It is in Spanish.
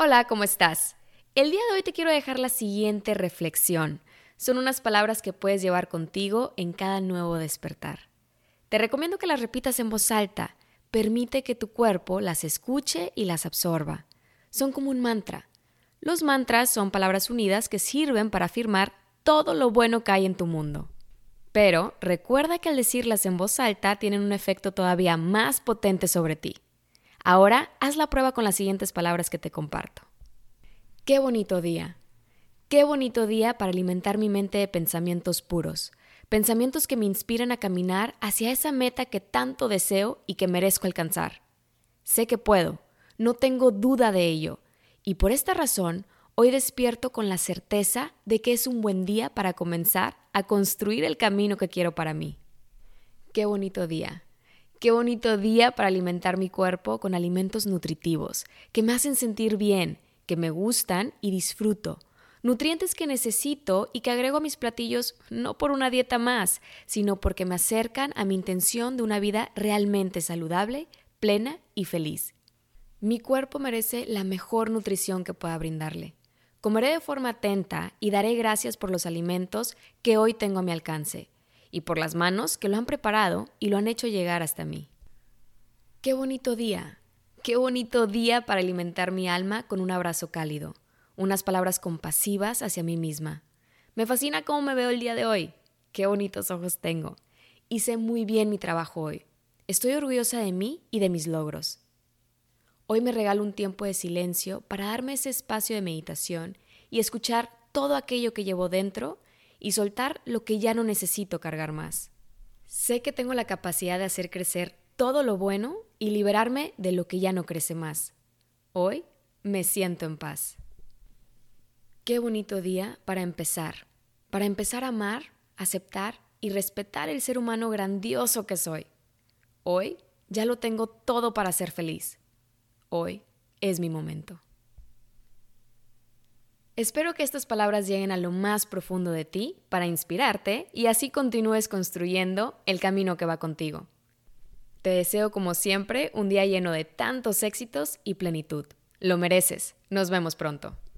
Hola, ¿cómo estás? El día de hoy te quiero dejar la siguiente reflexión. Son unas palabras que puedes llevar contigo en cada nuevo despertar. Te recomiendo que las repitas en voz alta. Permite que tu cuerpo las escuche y las absorba. Son como un mantra. Los mantras son palabras unidas que sirven para afirmar todo lo bueno que hay en tu mundo. Pero recuerda que al decirlas en voz alta tienen un efecto todavía más potente sobre ti. Ahora haz la prueba con las siguientes palabras que te comparto. Qué bonito día. Qué bonito día para alimentar mi mente de pensamientos puros, pensamientos que me inspiran a caminar hacia esa meta que tanto deseo y que merezco alcanzar. Sé que puedo, no tengo duda de ello, y por esta razón hoy despierto con la certeza de que es un buen día para comenzar a construir el camino que quiero para mí. Qué bonito día. Qué bonito día para alimentar mi cuerpo con alimentos nutritivos, que me hacen sentir bien, que me gustan y disfruto. Nutrientes que necesito y que agrego a mis platillos no por una dieta más, sino porque me acercan a mi intención de una vida realmente saludable, plena y feliz. Mi cuerpo merece la mejor nutrición que pueda brindarle. Comeré de forma atenta y daré gracias por los alimentos que hoy tengo a mi alcance y por las manos que lo han preparado y lo han hecho llegar hasta mí. Qué bonito día, qué bonito día para alimentar mi alma con un abrazo cálido, unas palabras compasivas hacia mí misma. Me fascina cómo me veo el día de hoy, qué bonitos ojos tengo. Hice muy bien mi trabajo hoy. Estoy orgullosa de mí y de mis logros. Hoy me regalo un tiempo de silencio para darme ese espacio de meditación y escuchar todo aquello que llevo dentro y soltar lo que ya no necesito cargar más. Sé que tengo la capacidad de hacer crecer todo lo bueno y liberarme de lo que ya no crece más. Hoy me siento en paz. Qué bonito día para empezar, para empezar a amar, aceptar y respetar el ser humano grandioso que soy. Hoy ya lo tengo todo para ser feliz. Hoy es mi momento. Espero que estas palabras lleguen a lo más profundo de ti para inspirarte y así continúes construyendo el camino que va contigo. Te deseo como siempre un día lleno de tantos éxitos y plenitud. Lo mereces. Nos vemos pronto.